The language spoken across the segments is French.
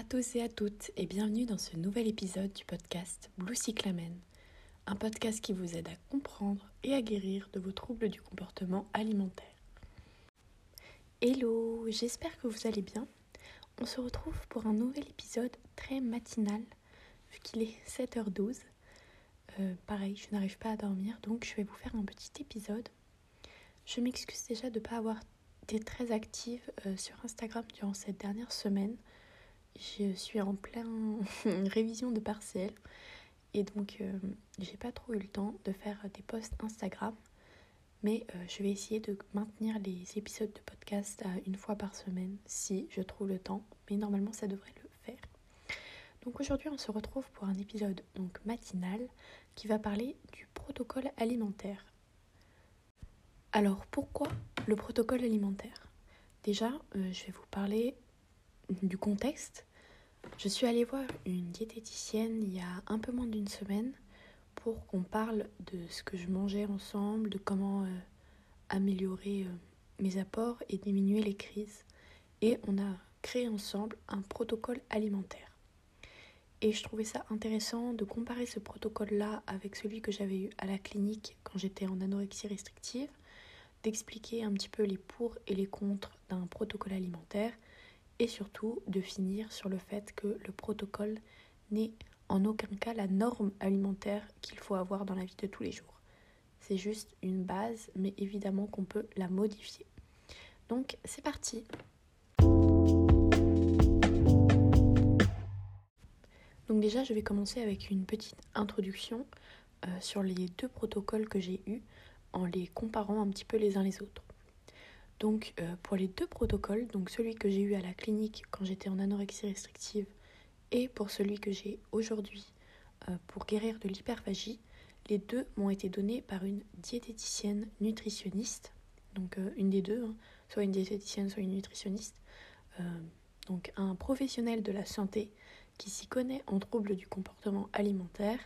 à tous et à toutes et bienvenue dans ce nouvel épisode du podcast Blue Cyclamen, un podcast qui vous aide à comprendre et à guérir de vos troubles du comportement alimentaire. Hello, j'espère que vous allez bien. On se retrouve pour un nouvel épisode très matinal vu qu'il est 7h12. Euh, pareil, je n'arrive pas à dormir donc je vais vous faire un petit épisode. Je m'excuse déjà de ne pas avoir été très active euh, sur Instagram durant cette dernière semaine je suis en pleine révision de partiel et donc euh, j'ai pas trop eu le temps de faire des posts Instagram mais euh, je vais essayer de maintenir les épisodes de podcast à une fois par semaine si je trouve le temps mais normalement ça devrait le faire. Donc aujourd'hui on se retrouve pour un épisode donc matinal qui va parler du protocole alimentaire. Alors pourquoi le protocole alimentaire? Déjà euh, je vais vous parler du contexte, je suis allée voir une diététicienne il y a un peu moins d'une semaine pour qu'on parle de ce que je mangeais ensemble, de comment euh, améliorer euh, mes apports et diminuer les crises. Et on a créé ensemble un protocole alimentaire. Et je trouvais ça intéressant de comparer ce protocole-là avec celui que j'avais eu à la clinique quand j'étais en anorexie restrictive, d'expliquer un petit peu les pour et les contre d'un protocole alimentaire et surtout de finir sur le fait que le protocole n'est en aucun cas la norme alimentaire qu'il faut avoir dans la vie de tous les jours. C'est juste une base, mais évidemment qu'on peut la modifier. Donc c'est parti Donc déjà je vais commencer avec une petite introduction euh, sur les deux protocoles que j'ai eus en les comparant un petit peu les uns les autres. Donc euh, pour les deux protocoles, donc celui que j'ai eu à la clinique quand j'étais en anorexie restrictive et pour celui que j'ai aujourd'hui euh, pour guérir de l'hyperphagie, les deux m'ont été donnés par une diététicienne nutritionniste, donc euh, une des deux, hein, soit une diététicienne, soit une nutritionniste, donc un professionnel de la santé qui s'y connaît en troubles du comportement alimentaire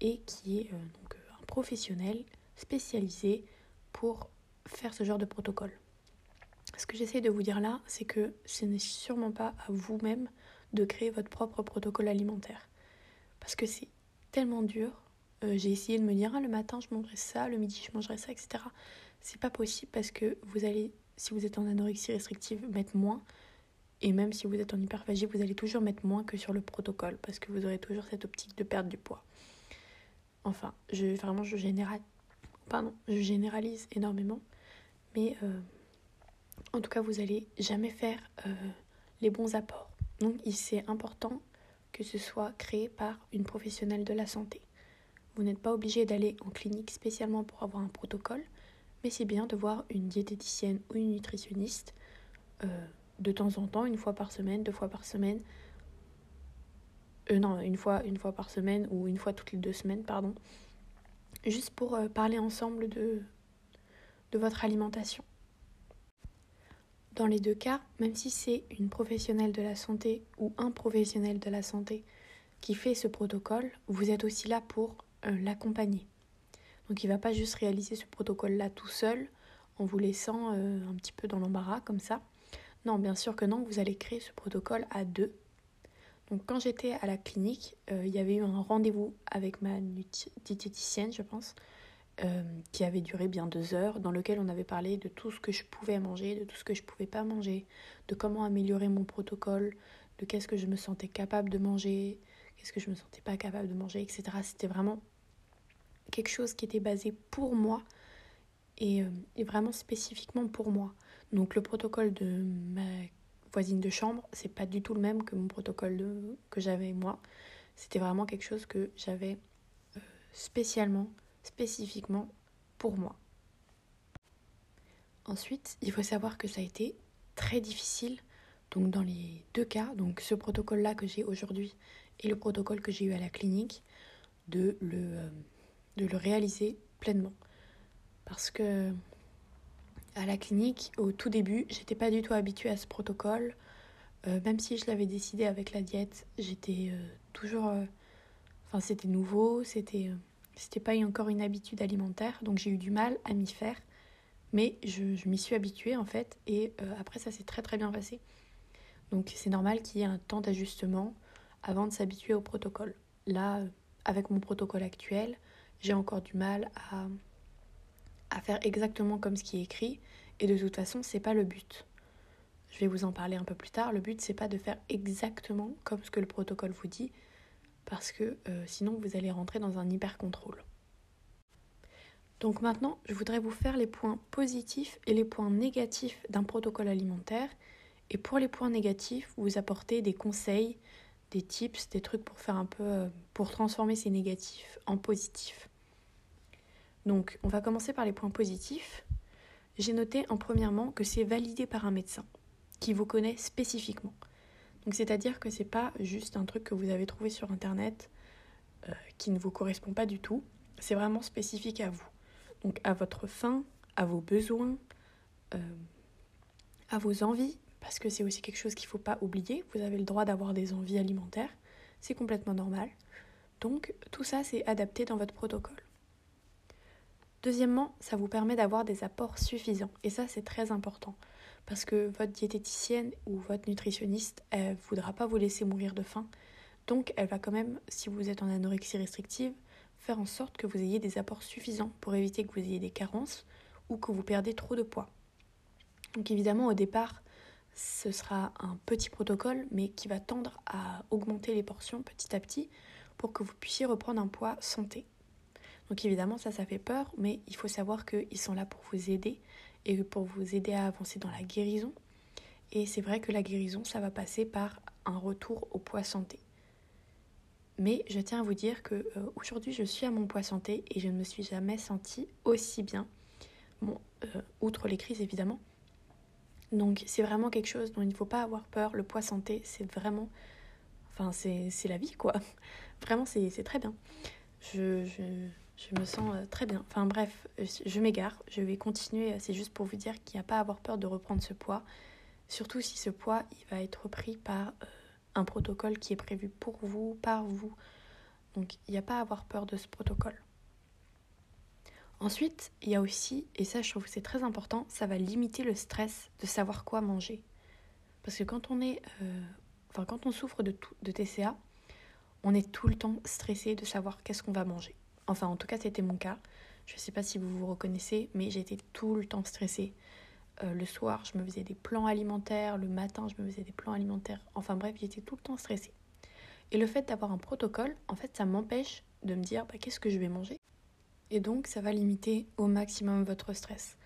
et qui est donc un professionnel spécialisé pour faire ce genre de protocole. Ce que j'essaie de vous dire là, c'est que ce n'est sûrement pas à vous-même de créer votre propre protocole alimentaire. Parce que c'est tellement dur. Euh, j'ai essayé de me dire, ah, le matin je mangerai ça, le midi je mangerai ça, etc. C'est pas possible parce que vous allez, si vous êtes en anorexie restrictive, mettre moins. Et même si vous êtes en hyperphagie, vous allez toujours mettre moins que sur le protocole parce que vous aurez toujours cette optique de perdre du poids. Enfin, je, vraiment, je, général... Pardon, je généralise énormément. Mais euh, en tout cas, vous n'allez jamais faire euh, les bons apports. Donc, c'est important que ce soit créé par une professionnelle de la santé. Vous n'êtes pas obligé d'aller en clinique spécialement pour avoir un protocole, mais c'est bien de voir une diététicienne ou une nutritionniste euh, de temps en temps, une fois par semaine, deux fois par semaine. Euh, non, une fois, une fois par semaine ou une fois toutes les deux semaines, pardon. Juste pour parler ensemble de votre alimentation. Dans les deux cas, même si c'est une professionnelle de la santé ou un professionnel de la santé qui fait ce protocole, vous êtes aussi là pour euh, l'accompagner. Donc il ne va pas juste réaliser ce protocole-là tout seul en vous laissant euh, un petit peu dans l'embarras comme ça. Non, bien sûr que non, vous allez créer ce protocole à deux. Donc quand j'étais à la clinique, euh, il y avait eu un rendez-vous avec ma diététicienne, je pense, euh, qui avait duré bien deux heures, dans lequel on avait parlé de tout ce que je pouvais manger, de tout ce que je pouvais pas manger, de comment améliorer mon protocole, de qu'est-ce que je me sentais capable de manger, qu'est-ce que je me sentais pas capable de manger, etc. C'était vraiment quelque chose qui était basé pour moi et, euh, et, vraiment spécifiquement pour moi. Donc le protocole de ma voisine de chambre, c'est pas du tout le même que mon protocole que j'avais moi. C'était vraiment quelque chose que j'avais euh, spécialement spécifiquement pour moi. Ensuite, il faut savoir que ça a été très difficile. Donc dans les deux cas, donc ce protocole-là que j'ai aujourd'hui et le protocole que j'ai eu à la clinique, de le, euh, de le réaliser pleinement. Parce que à la clinique, au tout début, j'étais pas du tout habituée à ce protocole. Euh, même si je l'avais décidé avec la diète, j'étais euh, toujours. Enfin, c'était nouveau, c'était c'était pas encore une habitude alimentaire, donc j'ai eu du mal à m'y faire. Mais je, m'y suis habituée en fait, et euh, après ça s'est très très bien passé. Donc c'est normal qu'il y ait un temps d'ajustement avant de s'habituer au protocole. Là, avec mon protocole actuel, j'ai encore du mal à, à faire exactement comme ce qui est écrit et de toute façon, c'est pas le but. Je vais vous en parler un peu plus tard. Le but, c'est pas de faire exactement comme ce que le protocole vous dit, parce que euh, sinon vous allez rentrer dans un hyper contrôle. Donc maintenant, je voudrais vous faire les points positifs et les points négatifs d'un protocole alimentaire. Et pour les points négatifs, vous apporter des conseils, des tips, des trucs pour faire un peu euh, pour transformer ces négatifs en positifs. Donc, on va commencer par les points positifs. J'ai noté en premièrement que c'est validé par un médecin qui vous connaît spécifiquement. Donc, c'est-à-dire que c'est pas juste un truc que vous avez trouvé sur internet euh, qui ne vous correspond pas du tout. C'est vraiment spécifique à vous. Donc, à votre faim, à vos besoins, euh, à vos envies, parce que c'est aussi quelque chose qu'il ne faut pas oublier. Vous avez le droit d'avoir des envies alimentaires, c'est complètement normal. Donc, tout ça, c'est adapté dans votre protocole. Deuxièmement, ça vous permet d'avoir des apports suffisants. Et ça, c'est très important. Parce que votre diététicienne ou votre nutritionniste, elle ne voudra pas vous laisser mourir de faim. Donc, elle va quand même, si vous êtes en anorexie restrictive, faire en sorte que vous ayez des apports suffisants pour éviter que vous ayez des carences ou que vous perdez trop de poids. Donc, évidemment, au départ, ce sera un petit protocole, mais qui va tendre à augmenter les portions petit à petit pour que vous puissiez reprendre un poids santé. Donc évidemment, ça, ça fait peur, mais il faut savoir qu'ils sont là pour vous aider et pour vous aider à avancer dans la guérison. Et c'est vrai que la guérison, ça va passer par un retour au poids santé. Mais je tiens à vous dire que euh, aujourd'hui, je suis à mon poids santé et je ne me suis jamais sentie aussi bien. Euh, outre les crises évidemment. Donc c'est vraiment quelque chose dont il ne faut pas avoir peur. Le poids santé, c'est vraiment... Enfin, c'est la vie, quoi. Vraiment, c'est très bien. je me sens euh, très bien. Enfin bref, euh, je m'égare. Je vais continuer. C'est juste pour vous dire qu'il n'y a pas à avoir peur de reprendre ce poids. Surtout si ce poids, il va être repris par euh, un protocole qui est prévu pour vous, par vous. Donc il n'y a pas à avoir peur de ce protocole. Ensuite, il y a aussi, et ça je trouve que c'est très important, ça va limiter le stress de savoir quoi manger. Parce que quand on est, enfin quand on souffre de, de TCA, on est tout le temps stressé de savoir qu'est-ce qu'on va manger. Enfin, en tout cas, c'était mon cas. Je ne sais pas si vous vous reconnaissez, mais j'étais tout le temps stressée. Euh, le soir, je me faisais des plans alimentaires. Le matin, je me faisais des plans alimentaires. Enfin bref, j'étais tout le temps stressée. Et le fait d'avoir un protocole, en fait, ça m'empêche de me dire bah, qu'est-ce que je vais manger? Et donc, ça va limiter au maximum votre stress.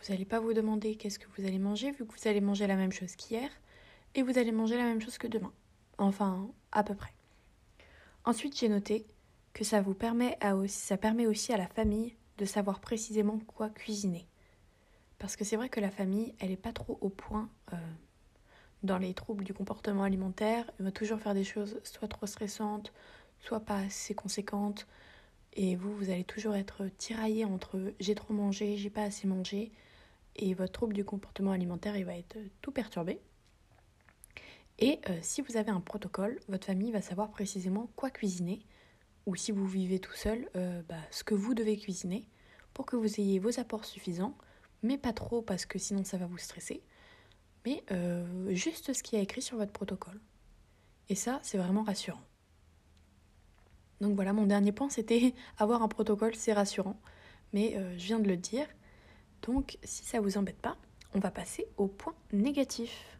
Vous n'allez pas vous demander qu'est-ce que vous allez manger, vu que vous allez manger la même chose qu'hier, et vous allez manger la même chose que demain. Enfin, à peu près. Ensuite, j'ai noté que ça vous permet à aussi, ça permet aussi à la famille de savoir précisément quoi cuisiner. Parce que c'est vrai que la famille, elle n'est pas trop au point euh, dans les troubles du comportement alimentaire. Elle va toujours faire des choses soit trop stressantes, soit pas assez conséquentes. Et vous, vous allez toujours être tiraillé entre j'ai trop mangé, j'ai pas assez mangé. Et votre trouble du comportement alimentaire, il va être tout perturbé. Et euh, si vous avez un protocole, votre famille va savoir précisément quoi cuisiner ou si vous vivez tout seul, euh, bah, ce que vous devez cuisiner pour que vous ayez vos apports suffisants, mais pas trop parce que sinon ça va vous stresser, mais euh, juste ce qui est écrit sur votre protocole. Et ça, c'est vraiment rassurant. Donc voilà, mon dernier point, c'était avoir un protocole, c'est rassurant, mais euh, je viens de le dire. Donc si ça vous embête pas, on va passer au point négatif.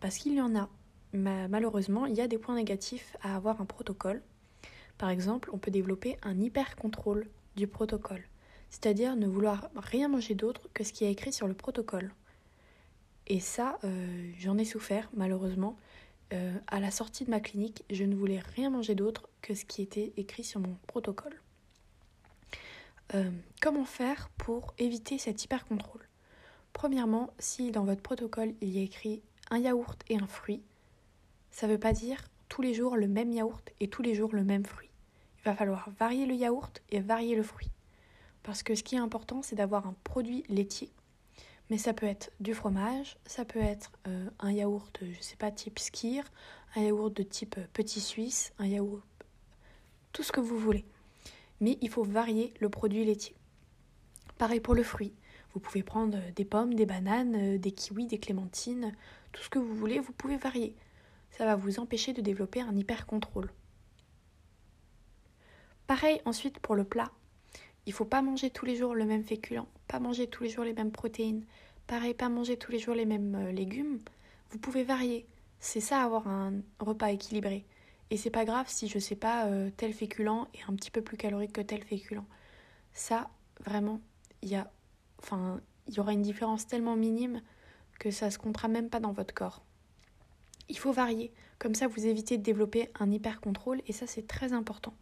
parce qu'il y en a malheureusement, il y a des points négatifs à avoir un protocole. Par exemple, on peut développer un hyper-contrôle du protocole, c'est-à-dire ne vouloir rien manger d'autre que ce qui est écrit sur le protocole. Et ça, euh, j'en ai souffert, malheureusement. Euh, à la sortie de ma clinique, je ne voulais rien manger d'autre que ce qui était écrit sur mon protocole. Euh, comment faire pour éviter cet hyper-contrôle? Premièrement, si dans votre protocole il y a écrit un yaourt et un fruit, ça ne veut pas dire tous les jours le même yaourt et tous les jours le même fruit. Il va falloir varier le yaourt et varier le fruit. Parce que ce qui est important, c'est d'avoir un produit laitier. Mais ça peut être du fromage, ça peut être euh, un yaourt, je ne sais pas, type skir, un yaourt de type euh, petit suisse, un yaourt, tout ce que vous voulez. Mais il faut varier le produit laitier. Pareil pour le fruit. Vous pouvez prendre des pommes, des bananes, des kiwis, des clémentines, tout ce que vous voulez, vous pouvez varier. Ça va vous empêcher de développer un hyper-contrôle. Pareil ensuite pour le plat. Il faut pas manger tous les jours le même féculent, pas manger tous les jours les mêmes protéines, pareil, pas manger tous les jours les mêmes euh, légumes. Vous pouvez varier. C'est ça avoir un repas équilibré. Et c'est pas grave si je sais pas euh, tel féculent est un petit peu plus calorique que tel féculent. Ça, vraiment, il y a enfin, il y aura une différence tellement minime que ça se comptera même pas dans votre corps. Il faut varier, comme ça vous évitez de développer un hyper contrôle et ça c'est très important.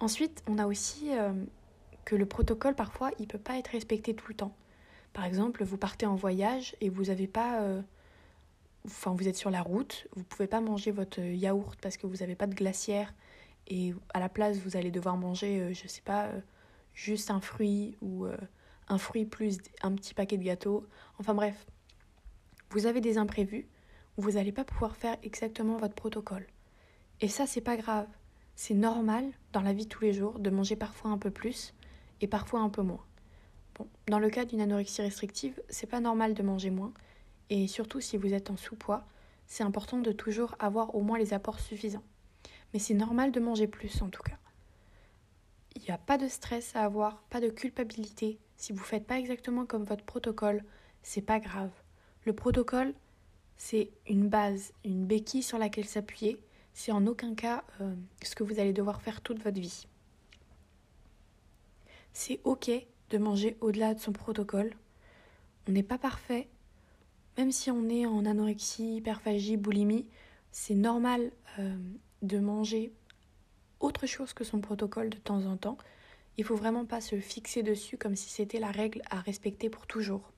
Ensuite, on a aussi euh, que le protocole parfois il peut pas être respecté tout le temps. Par exemple, vous partez en voyage et vous avez pas euh, enfin vous êtes sur la route, vous pouvez pas manger votre yaourt parce que vous n'avez pas de glacière et à la place vous allez devoir manger euh, je sais pas juste un fruit ou un fruit plus un petit paquet de gâteaux. Enfin bref, vous avez des imprévus vous n'allez pas pouvoir faire exactement votre protocole. Et ça, c'est pas grave. C'est normal dans la vie de tous les jours de manger parfois un peu plus et parfois un peu moins. Dans le cas d'une anorexie restrictive, c'est pas normal de manger moins. Et surtout si vous êtes en sous-poids, c'est important de toujours avoir au moins les apports suffisants. Mais c'est normal de manger plus en tout cas. Il n'y a pas de stress à avoir, pas de culpabilité. Si vous ne faites pas exactement comme votre protocole, c'est pas grave. Le protocole, c'est une base, une béquille sur laquelle s'appuyer. C'est en aucun cas euh, ce que vous allez devoir faire toute votre vie. C'est ok de manger au-delà de son protocole. On n'est pas parfait. Même si on est en anorexie, hyperphagie, boulimie, c'est normal euh, de manger autre chose que son protocole de temps en temps. Il faut vraiment pas se fixer dessus comme si c'était la règle à respecter pour toujours.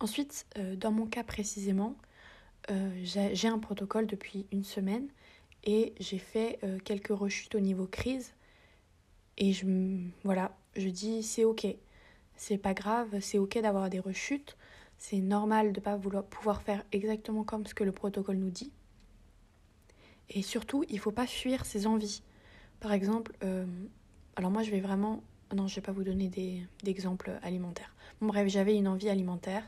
Ensuite, euh, dans mon cas précisément, euh, j'ai un protocole depuis une semaine et j'ai fait euh, quelques rechutes au niveau crise. Et je, voilà, je dis c'est ok, c'est pas grave, c'est ok d'avoir des rechutes, c'est normal de ne pas vouloir, pouvoir faire exactement comme ce que le protocole nous dit. Et surtout, il ne faut pas fuir ses envies. Par exemple, alors moi je vais vraiment... Non, je ne vais pas vous donner d'exemples alimentaires. Bon bref, j'avais une envie alimentaire,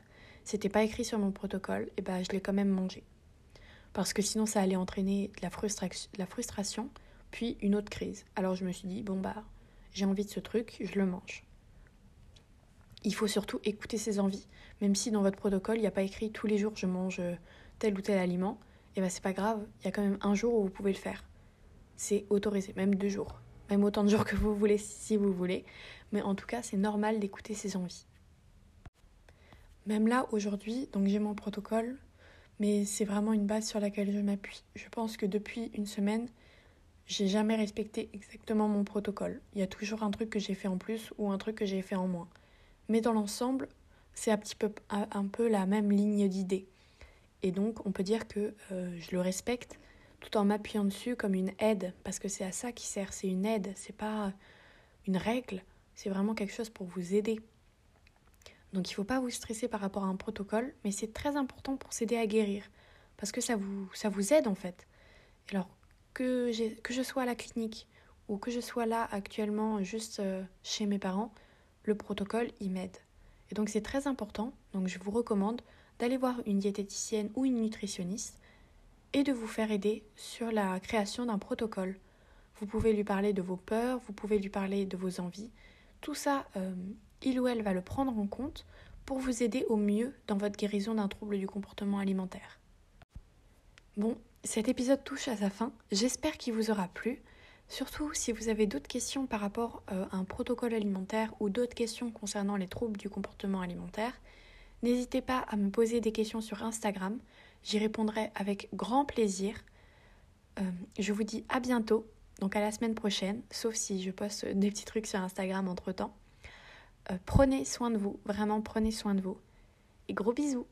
c'était pas écrit sur mon protocole, et ben je l'ai quand même mangé. Parce que sinon ça allait entraîner de la, frustration, puis une autre crise. Alors je me suis dit, bon bah, j'ai envie de ce truc, je le mange. Il faut surtout écouter ses envies. Même si dans votre protocole, il n'y a pas écrit tous les jours je mange tel ou tel aliment, et ben c'est pas grave, il y a quand même un jour où vous pouvez le faire. C'est autorisé, même deux jours, même autant de jours que vous voulez si vous voulez, mais en tout cas c'est normal d'écouter ses envies. Même là aujourd'hui, donc j'ai mon protocole, mais c'est vraiment une base sur laquelle je m'appuie. Je pense que depuis une semaine, j'ai jamais respecté exactement mon protocole. Il y a toujours un truc que j'ai fait en plus ou un truc que j'ai fait en moins. Mais dans l'ensemble, c'est un peu la même ligne d'idées. Et donc, on peut dire que euh, je le respecte tout en m'appuyant dessus comme une aide, parce que c'est à ça qui sert. C'est une aide, c'est pas une règle, c'est vraiment quelque chose pour vous aider. Donc, il ne faut pas vous stresser par rapport à un protocole, mais c'est très important pour s'aider à guérir, parce que ça vous, ça vous aide en fait. Alors, que, que je sois à la clinique ou que je sois là actuellement juste euh, chez mes parents, le protocole, il m'aide. Et donc, c'est très important. Donc, je vous recommande d'aller voir une diététicienne ou une nutritionniste et de vous faire aider sur la création d'un protocole. Vous pouvez lui parler de vos peurs, vous pouvez lui parler de vos envies. Tout ça, euh, il ou elle va le prendre en compte pour vous aider au mieux dans votre guérison d'un trouble du comportement alimentaire. Bon, cet épisode touche à sa fin. J'espère qu'il vous aura plu. Surtout si vous avez d'autres questions par rapport euh, à un protocole alimentaire ou d'autres questions concernant les troubles du comportement alimentaire, N'hésitez pas à me poser des questions sur Instagram, j'y répondrai avec grand plaisir. Euh, je vous dis à bientôt, donc à la semaine prochaine, sauf si je poste des petits trucs sur Instagram entre-temps. Euh, prenez soin de vous, vraiment prenez soin de vous. Et gros bisous